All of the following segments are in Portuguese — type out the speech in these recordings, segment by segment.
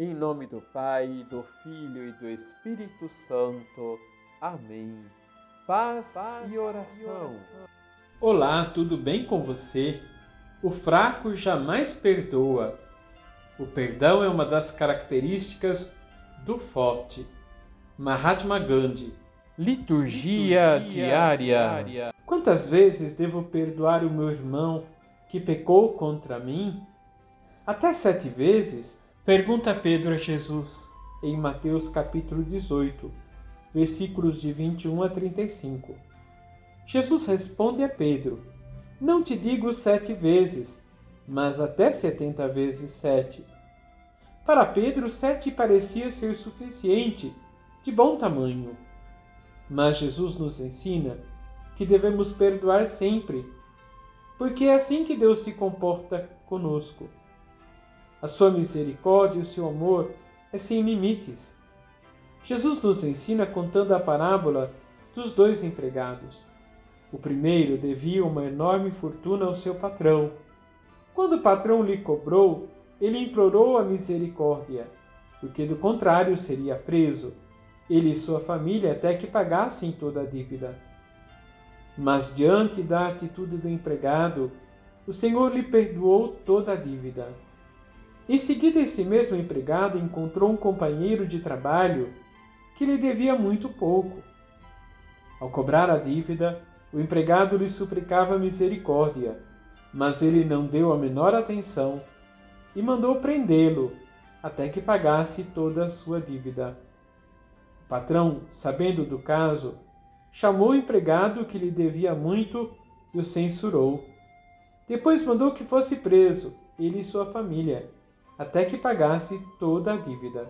Em nome do Pai, do Filho e do Espírito Santo. Amém. Paz, Paz e, oração. e oração. Olá, tudo bem com você? O fraco jamais perdoa. O perdão é uma das características do forte. Mahatma Gandhi. Liturgia, Liturgia diária. diária. Quantas vezes devo perdoar o meu irmão que pecou contra mim? Até sete vezes? Pergunta Pedro a Jesus em Mateus capítulo 18, versículos de 21 a 35. Jesus responde a Pedro: Não te digo sete vezes, mas até setenta vezes sete. Para Pedro, sete parecia ser suficiente, de bom tamanho. Mas Jesus nos ensina que devemos perdoar sempre, porque é assim que Deus se comporta conosco. A sua misericórdia e o seu amor é sem limites. Jesus nos ensina contando a parábola dos dois empregados. O primeiro devia uma enorme fortuna ao seu patrão. Quando o patrão lhe cobrou, ele implorou a misericórdia, porque do contrário seria preso, ele e sua família até que pagassem toda a dívida. Mas diante da atitude do empregado, o Senhor lhe perdoou toda a dívida. Em seguida, esse mesmo empregado encontrou um companheiro de trabalho que lhe devia muito pouco. Ao cobrar a dívida, o empregado lhe suplicava misericórdia, mas ele não deu a menor atenção e mandou prendê-lo até que pagasse toda a sua dívida. O patrão, sabendo do caso, chamou o empregado que lhe devia muito e o censurou. Depois mandou que fosse preso, ele e sua família até que pagasse toda a dívida.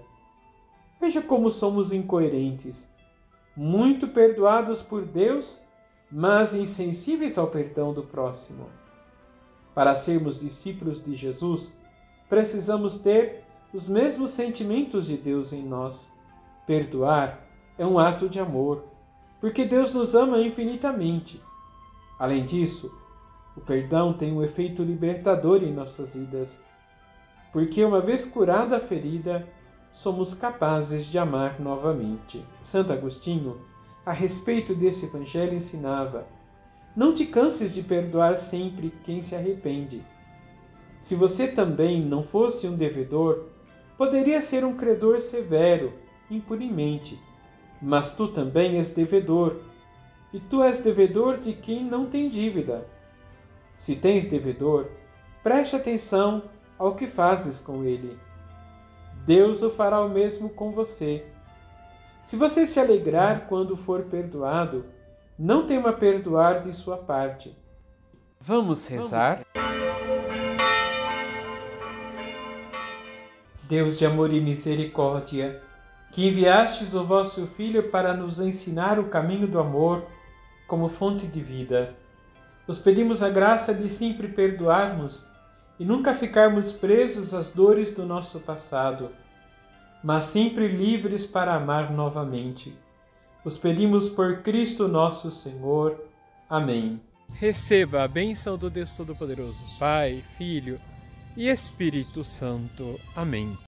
Veja como somos incoerentes, muito perdoados por Deus, mas insensíveis ao perdão do próximo. Para sermos discípulos de Jesus, precisamos ter os mesmos sentimentos de Deus em nós. Perdoar é um ato de amor, porque Deus nos ama infinitamente. Além disso, o perdão tem um efeito libertador em nossas vidas porque uma vez curada a ferida, somos capazes de amar novamente. Santo Agostinho, a respeito desse evangelho, ensinava: Não te canses de perdoar sempre quem se arrepende. Se você também não fosse um devedor, poderia ser um credor severo, impunemente. Mas tu também és devedor, e tu és devedor de quem não tem dívida. Se tens devedor, preste atenção ao que fazes com ele. Deus o fará o mesmo com você. Se você se alegrar quando for perdoado, não tema perdoar de sua parte. Vamos rezar? Deus de amor e misericórdia, que enviastes o vosso Filho para nos ensinar o caminho do amor como fonte de vida, nos pedimos a graça de sempre perdoarmos e nunca ficarmos presos às dores do nosso passado, mas sempre livres para amar novamente. Os pedimos por Cristo nosso Senhor. Amém. Receba a bênção do Deus Todo-Poderoso, Pai, Filho e Espírito Santo. Amém.